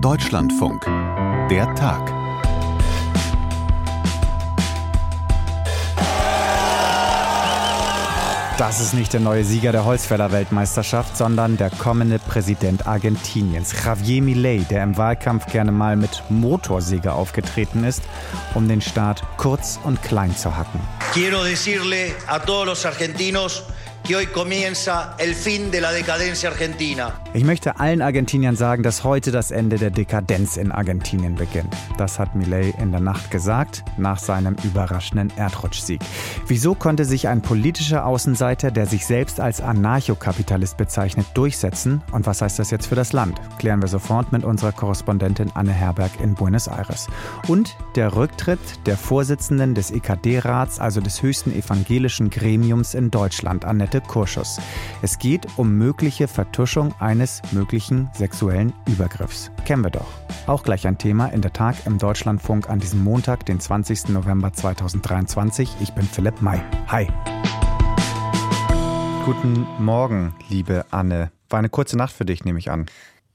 Deutschlandfunk. Der Tag. Das ist nicht der neue Sieger der Holzfäller-Weltmeisterschaft, sondern der kommende Präsident Argentiniens, Javier Milei, der im Wahlkampf gerne mal mit Motorsäge aufgetreten ist, um den Staat kurz und klein zu hacken. Quiero decirle a todos los argentinos Ich möchte allen Argentiniern sagen, dass heute das Ende der Dekadenz in Argentinien beginnt. Das hat Milei in der Nacht gesagt, nach seinem überraschenden Erdrutschsieg. Wieso konnte sich ein politischer Außenseiter, der sich selbst als Anarchokapitalist bezeichnet, durchsetzen? Und was heißt das jetzt für das Land? Klären wir sofort mit unserer Korrespondentin Anne Herberg in Buenos Aires. Und der Rücktritt der Vorsitzenden des EKD-Rats, also des höchsten evangelischen Gremiums in Deutschland, Annette Kurschus. Es geht um mögliche Vertuschung eines möglichen sexuellen Übergriffs. Kennen wir doch. Auch gleich ein Thema in der Tag im Deutschlandfunk an diesem Montag, den 20. November 2023. Ich bin Philipp May. Hi. Guten Morgen, liebe Anne. War eine kurze Nacht für dich, nehme ich an.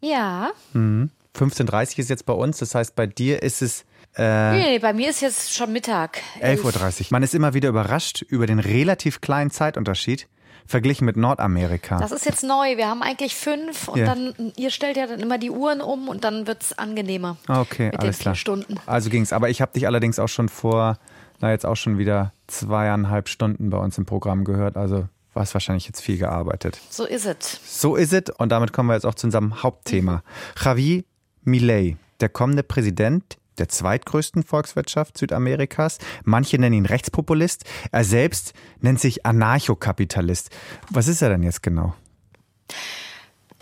Ja. Mhm. 15.30 Uhr ist jetzt bei uns, das heißt, bei dir ist es äh, nee, bei mir ist jetzt schon Mittag. 11.30 Uhr. Man ist immer wieder überrascht über den relativ kleinen Zeitunterschied verglichen mit Nordamerika. Das ist jetzt neu. Wir haben eigentlich fünf und ja. dann, ihr stellt ja dann immer die Uhren um und dann wird es angenehmer. Okay, mit alles den klar. Stunden. Also ging es. Aber ich habe dich allerdings auch schon vor, na jetzt auch schon wieder zweieinhalb Stunden bei uns im Programm gehört. Also war es wahrscheinlich jetzt viel gearbeitet. So ist es. So ist es. Und damit kommen wir jetzt auch zu unserem Hauptthema. Mhm. Javi Milei, der kommende Präsident der zweitgrößten Volkswirtschaft Südamerikas. Manche nennen ihn Rechtspopulist. Er selbst nennt sich Anarchokapitalist. Was ist er denn jetzt genau?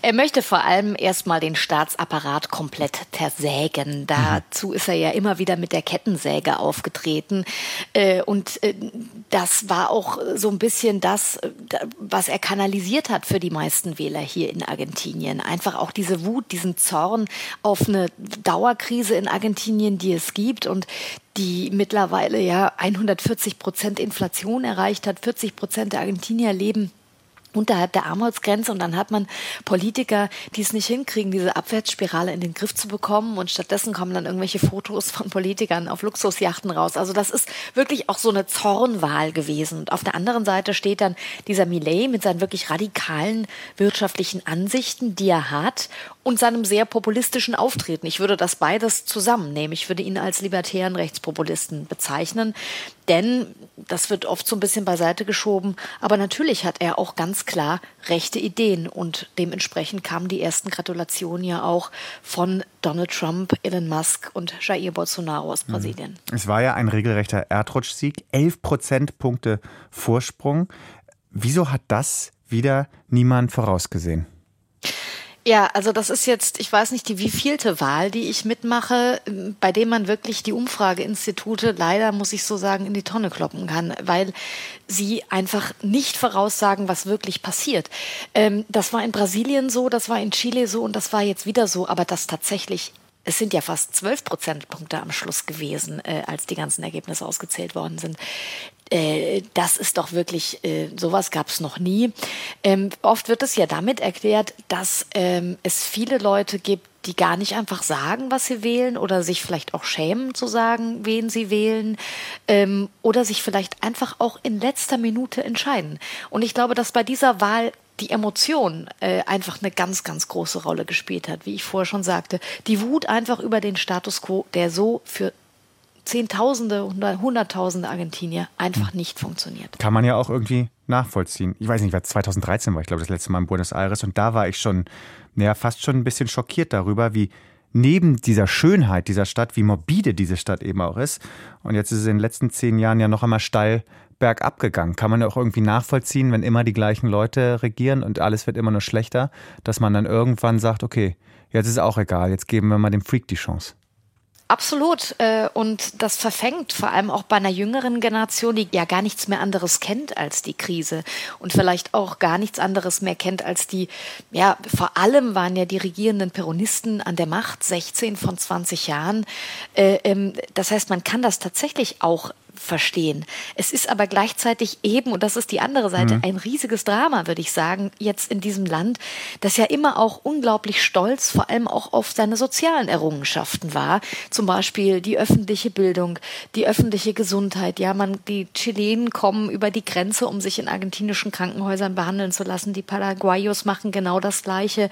Er möchte vor allem erstmal den Staatsapparat komplett zersägen. Dazu ist er ja immer wieder mit der Kettensäge aufgetreten. Äh, und äh, das war auch so ein bisschen das, äh, was er kanalisiert hat für die meisten Wähler hier in Argentinien. Einfach auch diese Wut, diesen Zorn auf eine Dauerkrise in Argentinien, die es gibt und die mittlerweile ja 140 Prozent Inflation erreicht hat. 40 Prozent der Argentinier leben unterhalb der Armutsgrenze und dann hat man Politiker, die es nicht hinkriegen, diese Abwärtsspirale in den Griff zu bekommen und stattdessen kommen dann irgendwelche Fotos von Politikern auf Luxusjachten raus. Also das ist wirklich auch so eine Zornwahl gewesen. Und auf der anderen Seite steht dann dieser Millet mit seinen wirklich radikalen wirtschaftlichen Ansichten, die er hat und seinem sehr populistischen Auftreten. Ich würde das beides zusammennehmen. Ich würde ihn als libertären Rechtspopulisten bezeichnen, denn das wird oft so ein bisschen beiseite geschoben. Aber natürlich hat er auch ganz klar rechte Ideen und dementsprechend kamen die ersten Gratulationen ja auch von Donald Trump, Elon Musk und Jair Bolsonaro aus mhm. Brasilien. Es war ja ein regelrechter Erdrutschsieg, 11 Prozentpunkte Vorsprung. Wieso hat das wieder niemand vorausgesehen? Ja, also das ist jetzt, ich weiß nicht, die wievielte Wahl, die ich mitmache, bei dem man wirklich die Umfrageinstitute leider, muss ich so sagen, in die Tonne kloppen kann, weil sie einfach nicht voraussagen, was wirklich passiert. Ähm, das war in Brasilien so, das war in Chile so und das war jetzt wieder so, aber das tatsächlich es sind ja fast zwölf Prozentpunkte am Schluss gewesen, äh, als die ganzen Ergebnisse ausgezählt worden sind. Äh, das ist doch wirklich, äh, sowas gab es noch nie. Ähm, oft wird es ja damit erklärt, dass ähm, es viele Leute gibt, die gar nicht einfach sagen, was sie wählen oder sich vielleicht auch schämen zu sagen, wen sie wählen ähm, oder sich vielleicht einfach auch in letzter Minute entscheiden. Und ich glaube, dass bei dieser Wahl die Emotion äh, einfach eine ganz, ganz große Rolle gespielt hat, wie ich vorher schon sagte. Die Wut einfach über den Status quo, der so für Zehntausende, Hunderttausende Argentinier einfach nicht funktioniert. Kann man ja auch irgendwie nachvollziehen. Ich weiß nicht, 2013 war ich glaube das letzte Mal in Buenos Aires und da war ich schon, naja, fast schon ein bisschen schockiert darüber, wie neben dieser Schönheit dieser Stadt, wie morbide diese Stadt eben auch ist. Und jetzt ist es in den letzten zehn Jahren ja noch einmal steil bergab gegangen. Kann man ja auch irgendwie nachvollziehen, wenn immer die gleichen Leute regieren und alles wird immer nur schlechter, dass man dann irgendwann sagt, okay, jetzt ist auch egal, jetzt geben wir mal dem Freak die Chance. Absolut. Äh, und das verfängt vor allem auch bei einer jüngeren Generation, die ja gar nichts mehr anderes kennt als die Krise und vielleicht auch gar nichts anderes mehr kennt als die, ja, vor allem waren ja die regierenden Peronisten an der Macht, 16 von 20 Jahren. Äh, ähm, das heißt, man kann das tatsächlich auch verstehen. Es ist aber gleichzeitig eben, und das ist die andere Seite, mhm. ein riesiges Drama, würde ich sagen, jetzt in diesem Land, das ja immer auch unglaublich stolz, vor allem auch auf seine sozialen Errungenschaften war. Zum Beispiel die öffentliche Bildung, die öffentliche Gesundheit. Ja, man, die Chilenen kommen über die Grenze, um sich in argentinischen Krankenhäusern behandeln zu lassen. Die Paraguayos machen genau das Gleiche.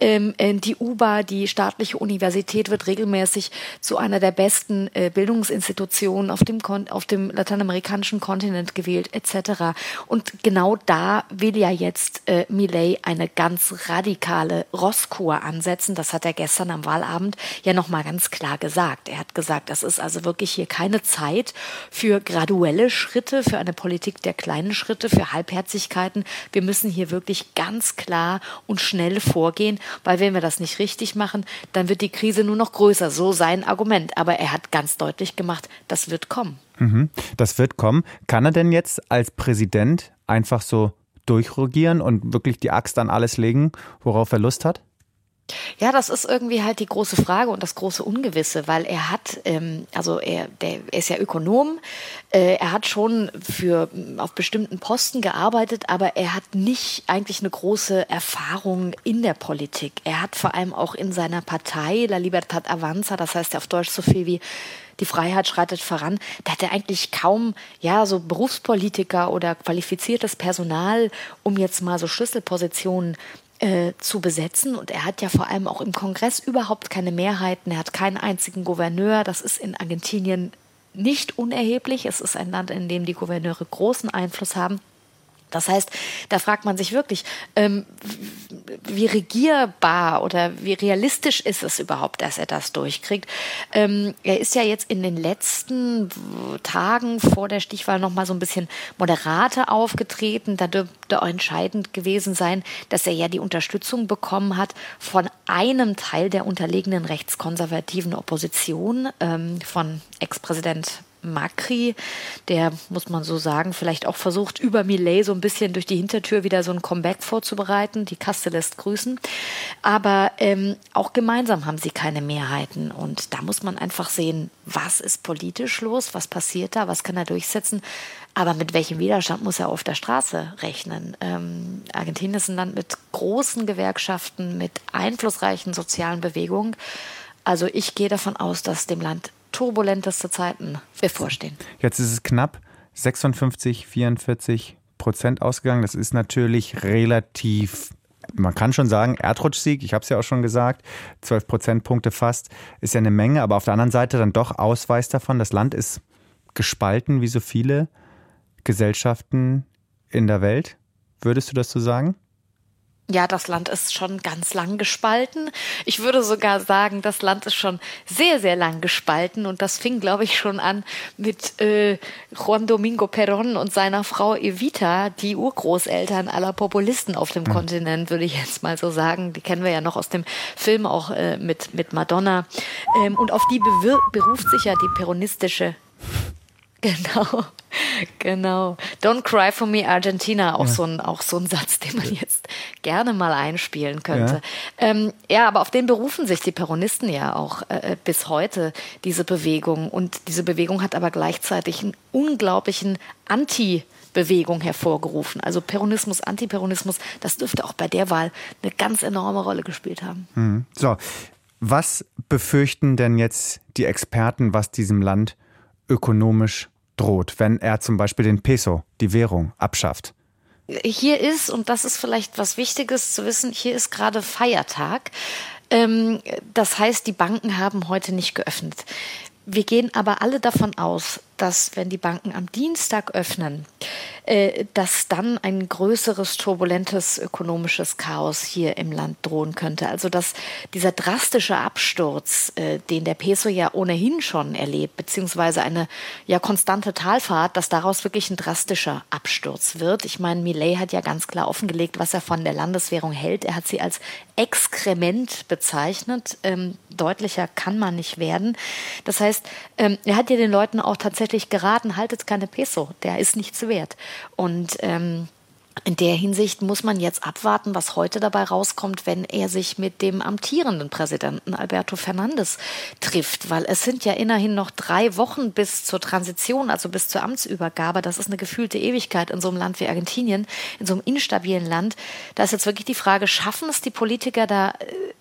Ähm, äh, die UBA, die staatliche Universität, wird regelmäßig zu einer der besten äh, Bildungsinstitutionen auf dem, auf dem lateinamerikanischen Kontinent gewählt, etc. Und genau da will ja jetzt äh, Millet eine ganz radikale Rosskur ansetzen. Das hat er gestern am Wahlabend ja nochmal ganz klar gesagt. Er hat gesagt, das ist also wirklich hier keine Zeit für graduelle Schritte, für eine Politik der kleinen Schritte, für Halbherzigkeiten. Wir müssen hier wirklich ganz klar und schnell vorgehen, weil wenn wir das nicht richtig machen, dann wird die Krise nur noch größer. So sein Argument. Aber er hat ganz deutlich gemacht, das wird kommen. Mhm. Das wird kommen. Kann er denn jetzt als Präsident einfach so durchregieren und wirklich die Axt an alles legen, worauf er Lust hat? Ja, das ist irgendwie halt die große Frage und das große Ungewisse, weil er hat, ähm, also er, der, er ist ja Ökonom, äh, er hat schon für auf bestimmten Posten gearbeitet, aber er hat nicht eigentlich eine große Erfahrung in der Politik. Er hat vor allem auch in seiner Partei La Libertad Avanza, das heißt auf Deutsch so viel wie die Freiheit schreitet voran, da hat er eigentlich kaum, ja, so Berufspolitiker oder qualifiziertes Personal, um jetzt mal so Schlüsselpositionen äh, zu besetzen. Und er hat ja vor allem auch im Kongress überhaupt keine Mehrheiten. Er hat keinen einzigen Gouverneur. Das ist in Argentinien nicht unerheblich. Es ist ein Land, in dem die Gouverneure großen Einfluss haben. Das heißt, da fragt man sich wirklich, ähm, wie regierbar oder wie realistisch ist es überhaupt, dass er das durchkriegt. Ähm, er ist ja jetzt in den letzten Tagen vor der Stichwahl noch mal so ein bisschen moderater aufgetreten. Da dürfte auch entscheidend gewesen sein, dass er ja die Unterstützung bekommen hat von einem Teil der unterlegenen rechtskonservativen Opposition, ähm, von Ex-Präsident Macri, der, muss man so sagen, vielleicht auch versucht, über Millet so ein bisschen durch die Hintertür wieder so ein Comeback vorzubereiten. Die Kaste lässt grüßen. Aber ähm, auch gemeinsam haben sie keine Mehrheiten. Und da muss man einfach sehen, was ist politisch los, was passiert da, was kann er durchsetzen. Aber mit welchem Widerstand muss er auf der Straße rechnen? Ähm, Argentinien ist ein Land mit großen Gewerkschaften, mit einflussreichen sozialen Bewegungen. Also ich gehe davon aus, dass dem Land turbulenteste Zeiten bevorstehen. Jetzt ist es knapp 56, 44 Prozent ausgegangen. Das ist natürlich relativ man kann schon sagen, Erdrutschsieg, ich habe es ja auch schon gesagt, 12 Prozentpunkte fast, ist ja eine Menge, aber auf der anderen Seite dann doch Ausweis davon, das Land ist gespalten wie so viele Gesellschaften in der Welt. Würdest du das so sagen? Ja, das Land ist schon ganz lang gespalten. Ich würde sogar sagen, das Land ist schon sehr, sehr lang gespalten. Und das fing, glaube ich, schon an mit äh, Juan Domingo Perón und seiner Frau Evita, die Urgroßeltern aller Populisten auf dem mhm. Kontinent, würde ich jetzt mal so sagen. Die kennen wir ja noch aus dem Film auch äh, mit, mit Madonna. Ähm, und auf die beruft sich ja die peronistische Genau, genau. Don't cry for me, Argentina. Auch, ja. so, ein, auch so ein Satz, den man jetzt gerne mal einspielen könnte. Ja, ähm, ja aber auf den berufen sich die Peronisten ja auch äh, bis heute, diese Bewegung. Und diese Bewegung hat aber gleichzeitig einen unglaublichen Anti- Bewegung hervorgerufen. Also Peronismus, Antiperonismus, das dürfte auch bei der Wahl eine ganz enorme Rolle gespielt haben. Mhm. So, was befürchten denn jetzt die Experten, was diesem Land ökonomisch droht, wenn er zum Beispiel den Peso, die Währung, abschafft? Hier ist, und das ist vielleicht was Wichtiges zu wissen, hier ist gerade Feiertag. Ähm, das heißt, die Banken haben heute nicht geöffnet. Wir gehen aber alle davon aus, dass wenn die Banken am Dienstag öffnen, äh, dass dann ein größeres turbulentes ökonomisches Chaos hier im Land drohen könnte. Also dass dieser drastische Absturz, äh, den der Peso ja ohnehin schon erlebt, beziehungsweise eine ja konstante Talfahrt, dass daraus wirklich ein drastischer Absturz wird. Ich meine, Millet hat ja ganz klar offengelegt, was er von der Landeswährung hält. Er hat sie als Exkrement bezeichnet. Ähm, deutlicher kann man nicht werden. Das heißt, ähm, er hat ja den Leuten auch tatsächlich geraten, haltet keine Peso, der ist nichts wert. Und ähm, in der Hinsicht muss man jetzt abwarten, was heute dabei rauskommt, wenn er sich mit dem amtierenden Präsidenten Alberto Fernandes trifft, weil es sind ja immerhin noch drei Wochen bis zur Transition, also bis zur Amtsübergabe. Das ist eine gefühlte Ewigkeit in so einem Land wie Argentinien, in so einem instabilen Land. Da ist jetzt wirklich die Frage, schaffen es die Politiker da äh,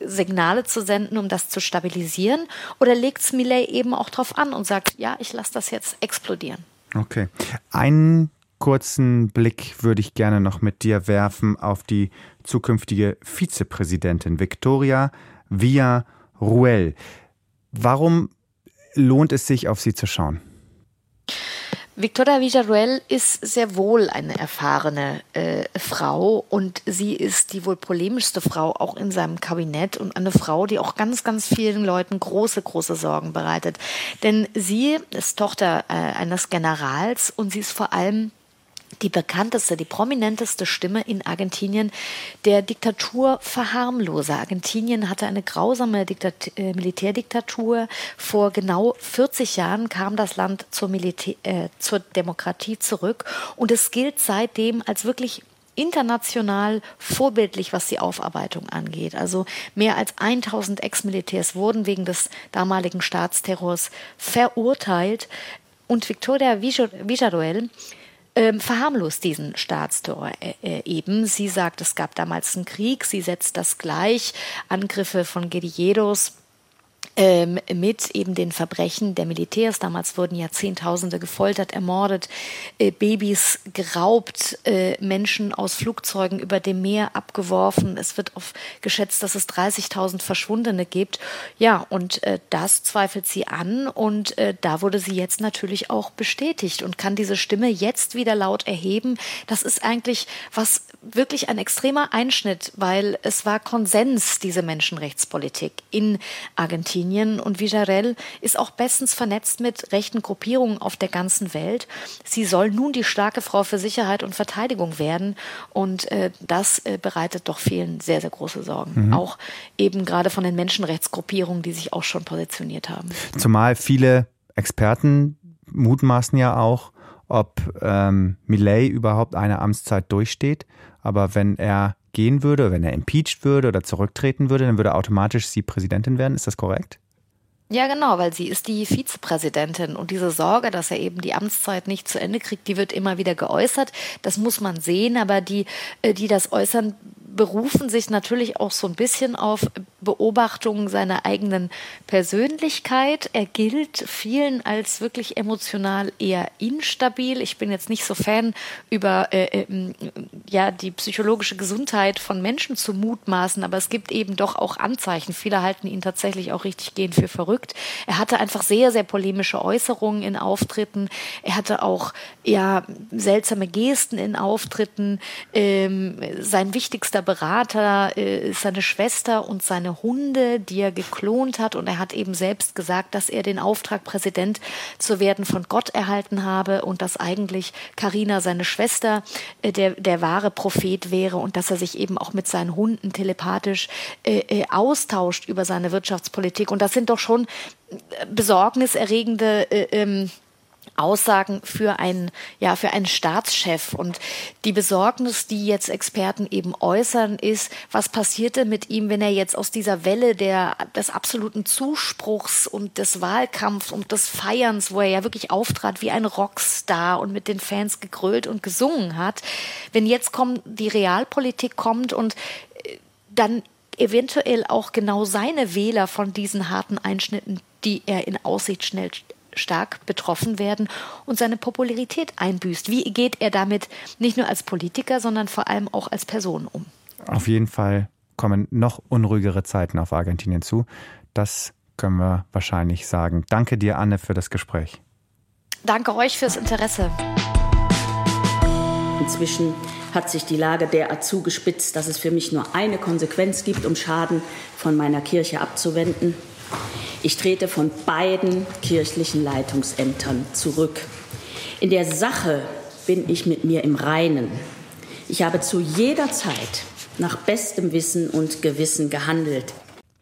Signale zu senden, um das zu stabilisieren? Oder legt es Millet eben auch drauf an und sagt, ja, ich lasse das jetzt explodieren? Okay. Ein kurzen Blick würde ich gerne noch mit dir werfen auf die zukünftige Vizepräsidentin Victoria Villa Ruel. Warum lohnt es sich, auf sie zu schauen? Victoria Villarruel ist sehr wohl eine erfahrene äh, Frau und sie ist die wohl polemischste Frau auch in seinem Kabinett und eine Frau, die auch ganz, ganz vielen Leuten große, große Sorgen bereitet. Denn sie ist Tochter äh, eines Generals und sie ist vor allem die bekannteste, die prominenteste Stimme in Argentinien der Diktatur verharmloser. Argentinien hatte eine grausame Diktat äh, Militärdiktatur. Vor genau 40 Jahren kam das Land zur, Militär, äh, zur Demokratie zurück und es gilt seitdem als wirklich international vorbildlich, was die Aufarbeitung angeht. Also mehr als 1000 Ex-Militärs wurden wegen des damaligen Staatsterrors verurteilt. Und Victoria Villarroel ähm, verharmlost diesen Staatstor äh, äh, eben. Sie sagt, es gab damals einen Krieg, sie setzt das gleich, Angriffe von Guerilleros ähm, mit eben den Verbrechen der Militärs. Damals wurden ja Zehntausende gefoltert, ermordet, äh, Babys geraubt, äh, Menschen aus Flugzeugen über dem Meer abgeworfen. Es wird auf geschätzt, dass es 30.000 Verschwundene gibt. Ja, und äh, das zweifelt sie an und äh, da wurde sie jetzt natürlich auch bestätigt und kann diese Stimme jetzt wieder laut erheben. Das ist eigentlich was wirklich ein extremer Einschnitt, weil es war Konsens, diese Menschenrechtspolitik in Argentinien. Und Villarel ist auch bestens vernetzt mit rechten Gruppierungen auf der ganzen Welt. Sie soll nun die starke Frau für Sicherheit und Verteidigung werden. Und äh, das äh, bereitet doch vielen sehr, sehr große Sorgen. Mhm. Auch eben gerade von den Menschenrechtsgruppierungen, die sich auch schon positioniert haben. Zumal viele Experten mutmaßen ja auch, ob ähm, Millet überhaupt eine Amtszeit durchsteht. Aber wenn er gehen würde, wenn er impeached würde oder zurücktreten würde, dann würde automatisch sie Präsidentin werden. Ist das korrekt? Ja, genau, weil sie ist die Vizepräsidentin und diese Sorge, dass er eben die Amtszeit nicht zu Ende kriegt, die wird immer wieder geäußert. Das muss man sehen, aber die, äh, die das äußern, berufen sich natürlich auch so ein bisschen auf Beobachtungen seiner eigenen Persönlichkeit. Er gilt vielen als wirklich emotional eher instabil. Ich bin jetzt nicht so Fan über äh, äh, ja die psychologische Gesundheit von Menschen zu mutmaßen, aber es gibt eben doch auch Anzeichen. Viele halten ihn tatsächlich auch richtig gehend für verrückt. Er hatte einfach sehr sehr polemische Äußerungen in Auftritten. Er hatte auch ja seltsame Gesten in Auftritten. Ähm, sein wichtigster Berater äh, ist seine Schwester und seine Hunde, die er geklont hat. Und er hat eben selbst gesagt, dass er den Auftrag, Präsident zu werden, von Gott erhalten habe und dass eigentlich Karina, seine Schwester, äh, der, der wahre Prophet wäre und dass er sich eben auch mit seinen Hunden telepathisch äh, äh austauscht über seine Wirtschaftspolitik. Und das sind doch schon besorgniserregende äh, ähm, Aussagen für einen, ja, für einen Staatschef. Und die Besorgnis, die jetzt Experten eben äußern, ist, was passierte mit ihm, wenn er jetzt aus dieser Welle der, des absoluten Zuspruchs und des Wahlkampfs und des Feierns, wo er ja wirklich auftrat wie ein Rockstar und mit den Fans gegrölt und gesungen hat, wenn jetzt kommt, die Realpolitik kommt und äh, dann eventuell auch genau seine Wähler von diesen harten Einschnitten, die er in Aussicht schnell stark betroffen werden und seine Popularität einbüßt. Wie geht er damit nicht nur als Politiker, sondern vor allem auch als Person um? Auf jeden Fall kommen noch unruhigere Zeiten auf Argentinien zu. Das können wir wahrscheinlich sagen. Danke dir, Anne, für das Gespräch. Danke euch fürs Interesse. Inzwischen hat sich die Lage derart zugespitzt, dass es für mich nur eine Konsequenz gibt, um Schaden von meiner Kirche abzuwenden. Ich trete von beiden kirchlichen Leitungsämtern zurück. In der Sache bin ich mit mir im Reinen. Ich habe zu jeder Zeit nach bestem Wissen und Gewissen gehandelt.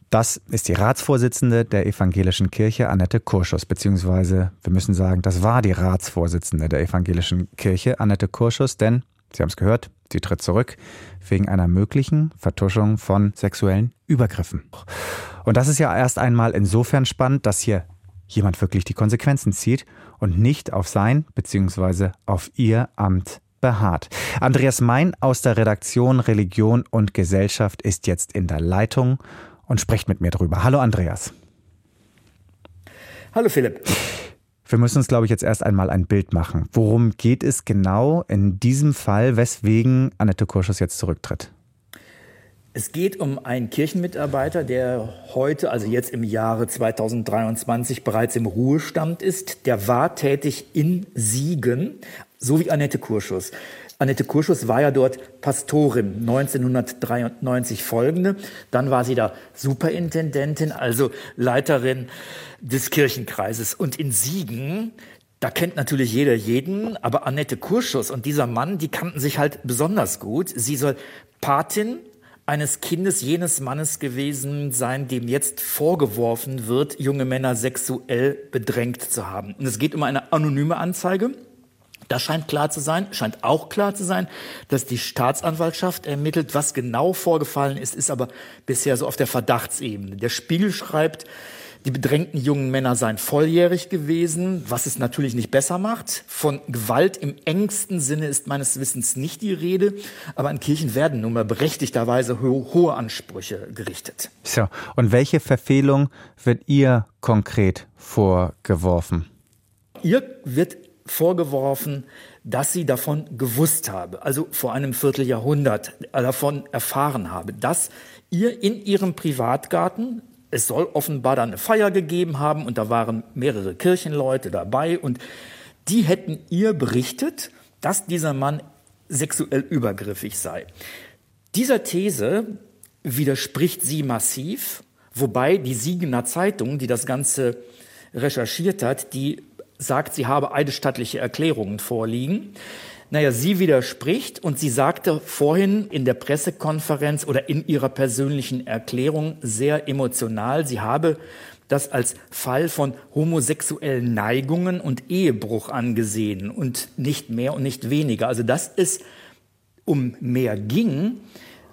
Das ist die Ratsvorsitzende der Evangelischen Kirche, Annette Kurschus, beziehungsweise wir müssen sagen, das war die Ratsvorsitzende der Evangelischen Kirche, Annette Kurschus, denn Sie haben es gehört, sie tritt zurück wegen einer möglichen Vertuschung von sexuellen Übergriffen. Und das ist ja erst einmal insofern spannend, dass hier jemand wirklich die Konsequenzen zieht und nicht auf sein bzw. auf ihr Amt beharrt. Andreas Mein aus der Redaktion Religion und Gesellschaft ist jetzt in der Leitung und spricht mit mir drüber. Hallo Andreas. Hallo Philipp. Wir müssen uns, glaube ich, jetzt erst einmal ein Bild machen. Worum geht es genau in diesem Fall, weswegen Annette Kurschus jetzt zurücktritt? Es geht um einen Kirchenmitarbeiter, der heute, also jetzt im Jahre 2023, bereits im Ruhestand ist. Der war tätig in Siegen, so wie Annette Kurschus. Annette Kurschus war ja dort Pastorin 1993 folgende. Dann war sie da Superintendentin, also Leiterin des Kirchenkreises. Und in Siegen, da kennt natürlich jeder jeden, aber Annette Kurschus und dieser Mann, die kannten sich halt besonders gut. Sie soll Patin eines Kindes jenes Mannes gewesen sein, dem jetzt vorgeworfen wird, junge Männer sexuell bedrängt zu haben. Und es geht um eine anonyme Anzeige. Das scheint klar zu sein. Scheint auch klar zu sein, dass die Staatsanwaltschaft ermittelt. Was genau vorgefallen ist, ist aber bisher so auf der Verdachtsebene. Der Spiegel schreibt, die bedrängten jungen Männer seien volljährig gewesen, was es natürlich nicht besser macht. Von Gewalt im engsten Sinne ist meines Wissens nicht die Rede, aber an Kirchen werden nun mal berechtigterweise ho hohe Ansprüche gerichtet. So, und welche Verfehlung wird ihr konkret vorgeworfen? Ihr wird vorgeworfen, dass sie davon gewusst habe, also vor einem Vierteljahrhundert davon erfahren habe, dass ihr in ihrem Privatgarten, es soll offenbar dann eine Feier gegeben haben und da waren mehrere Kirchenleute dabei und die hätten ihr berichtet, dass dieser Mann sexuell übergriffig sei. Dieser These widerspricht sie massiv, wobei die Siegener Zeitung, die das Ganze recherchiert hat, die sagt, sie habe eidesstattliche Erklärungen vorliegen. Naja, sie widerspricht und sie sagte vorhin in der Pressekonferenz oder in ihrer persönlichen Erklärung sehr emotional, sie habe das als Fall von homosexuellen Neigungen und Ehebruch angesehen und nicht mehr und nicht weniger. Also dass es um mehr ging,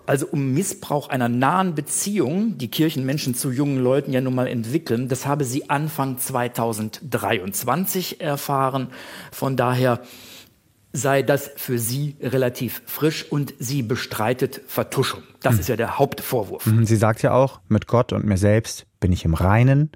also um Missbrauch einer nahen Beziehung, die Kirchenmenschen zu jungen Leuten ja nun mal entwickeln, das habe sie Anfang 2023 erfahren. Von daher sei das für sie relativ frisch und sie bestreitet Vertuschung. Das mhm. ist ja der Hauptvorwurf. Mhm, sie sagt ja auch, mit Gott und mir selbst bin ich im Reinen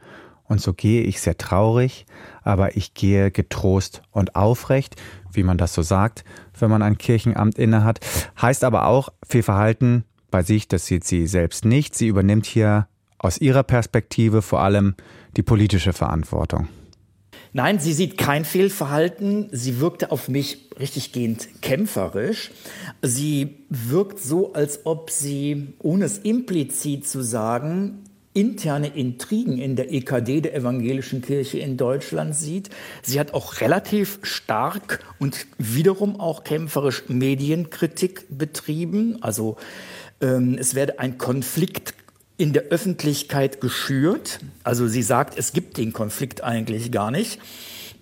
und so gehe ich sehr traurig, aber ich gehe getrost und aufrecht, wie man das so sagt, wenn man ein Kirchenamt innehat. Heißt aber auch, Fehlverhalten bei sich, das sieht sie selbst nicht. Sie übernimmt hier aus ihrer Perspektive vor allem die politische Verantwortung. Nein, sie sieht kein Fehlverhalten. Sie wirkte auf mich richtiggehend kämpferisch. Sie wirkt so, als ob sie, ohne es implizit zu sagen, interne Intrigen in der EKD der evangelischen Kirche in Deutschland sieht. Sie hat auch relativ stark und wiederum auch kämpferisch Medienkritik betrieben. Also ähm, es werde ein Konflikt in der Öffentlichkeit geschürt. Also sie sagt, es gibt den Konflikt eigentlich gar nicht.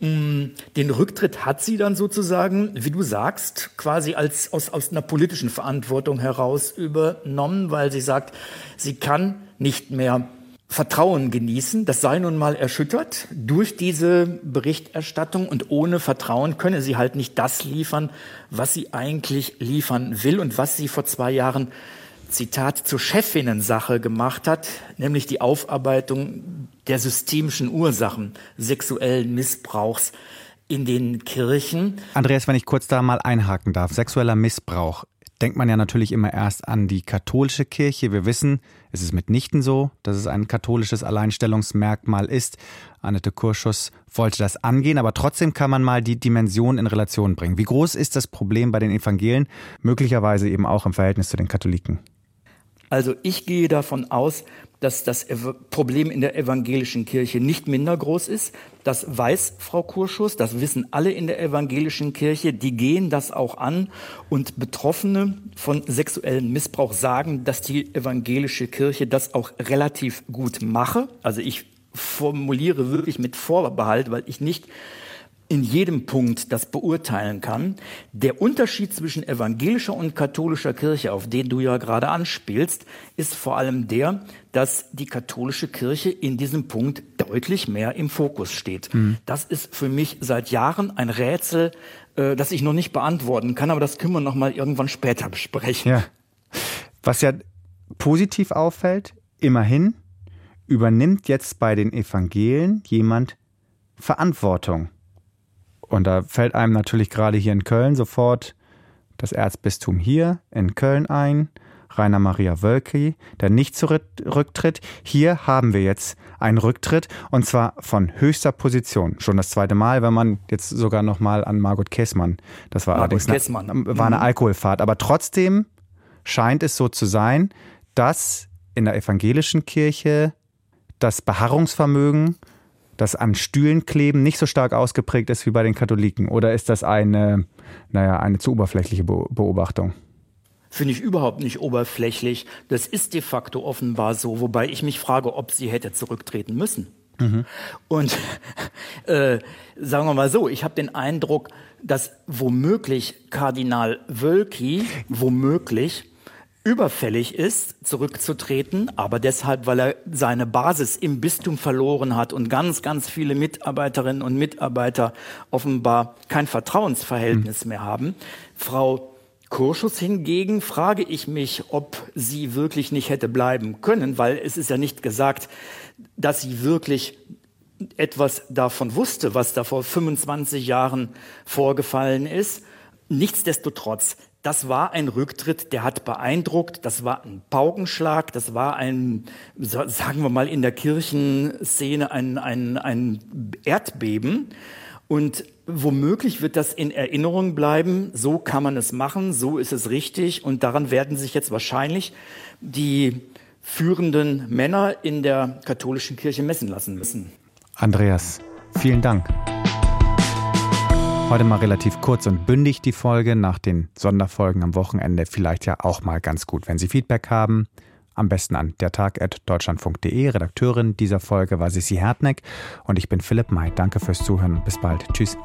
Mm, den Rücktritt hat sie dann sozusagen, wie du sagst, quasi als aus, aus einer politischen Verantwortung heraus übernommen, weil sie sagt, sie kann nicht mehr Vertrauen genießen. Das sei nun mal erschüttert durch diese Berichterstattung und ohne Vertrauen könne sie halt nicht das liefern, was sie eigentlich liefern will und was sie vor zwei Jahren Zitat zur Chefinnensache gemacht hat, nämlich die Aufarbeitung der systemischen Ursachen sexuellen Missbrauchs in den Kirchen. Andreas, wenn ich kurz da mal einhaken darf, sexueller Missbrauch denkt man ja natürlich immer erst an die katholische Kirche. Wir wissen, es ist mitnichten so, dass es ein katholisches Alleinstellungsmerkmal ist. Annette Kurschus wollte das angehen, aber trotzdem kann man mal die Dimension in Relation bringen. Wie groß ist das Problem bei den Evangelien, möglicherweise eben auch im Verhältnis zu den Katholiken? Also ich gehe davon aus, dass das Problem in der evangelischen Kirche nicht minder groß ist. Das weiß Frau Kurschus, das wissen alle in der evangelischen Kirche, die gehen das auch an und Betroffene von sexuellem Missbrauch sagen, dass die evangelische Kirche das auch relativ gut mache. Also ich formuliere wirklich mit Vorbehalt, weil ich nicht in jedem Punkt das beurteilen kann. Der Unterschied zwischen evangelischer und katholischer Kirche, auf den du ja gerade anspielst, ist vor allem der, dass die katholische Kirche in diesem Punkt deutlich mehr im Fokus steht. Mhm. Das ist für mich seit Jahren ein Rätsel, äh, das ich noch nicht beantworten kann, aber das können wir noch mal irgendwann später besprechen. Ja. Was ja positiv auffällt, immerhin übernimmt jetzt bei den Evangelien jemand Verantwortung. Und da fällt einem natürlich gerade hier in Köln sofort das Erzbistum hier in Köln ein, Rainer Maria Wölki, der nicht zurücktritt. Hier haben wir jetzt einen Rücktritt und zwar von höchster Position. Schon das zweite Mal, wenn man jetzt sogar noch mal an Margot Kessmann, das war Margot allerdings Kessmann. Eine, war eine mhm. Alkoholfahrt, aber trotzdem scheint es so zu sein, dass in der evangelischen Kirche das Beharrungsvermögen das an Stühlen kleben nicht so stark ausgeprägt ist wie bei den Katholiken? Oder ist das eine, naja, eine zu oberflächliche Beobachtung? Finde ich überhaupt nicht oberflächlich. Das ist de facto offenbar so, wobei ich mich frage, ob sie hätte zurücktreten müssen. Mhm. Und äh, sagen wir mal so, ich habe den Eindruck, dass womöglich Kardinal Wölki, womöglich überfällig ist, zurückzutreten, aber deshalb, weil er seine Basis im Bistum verloren hat und ganz, ganz viele Mitarbeiterinnen und Mitarbeiter offenbar kein Vertrauensverhältnis mhm. mehr haben. Frau Kurschus hingegen frage ich mich, ob sie wirklich nicht hätte bleiben können, weil es ist ja nicht gesagt, dass sie wirklich etwas davon wusste, was da vor 25 Jahren vorgefallen ist. Nichtsdestotrotz, das war ein Rücktritt, der hat beeindruckt, das war ein Paukenschlag, das war ein, sagen wir mal, in der Kirchenszene ein, ein, ein Erdbeben. Und womöglich wird das in Erinnerung bleiben, so kann man es machen, so ist es richtig und daran werden sich jetzt wahrscheinlich die führenden Männer in der katholischen Kirche messen lassen müssen. Andreas, vielen Dank. Heute mal relativ kurz und bündig die Folge, nach den Sonderfolgen am Wochenende vielleicht ja auch mal ganz gut. Wenn Sie Feedback haben, am besten an dertag.deutschlandfunk.de. Redakteurin dieser Folge war Sissi Hertneck und ich bin Philipp May. Danke fürs Zuhören und bis bald. Tschüss.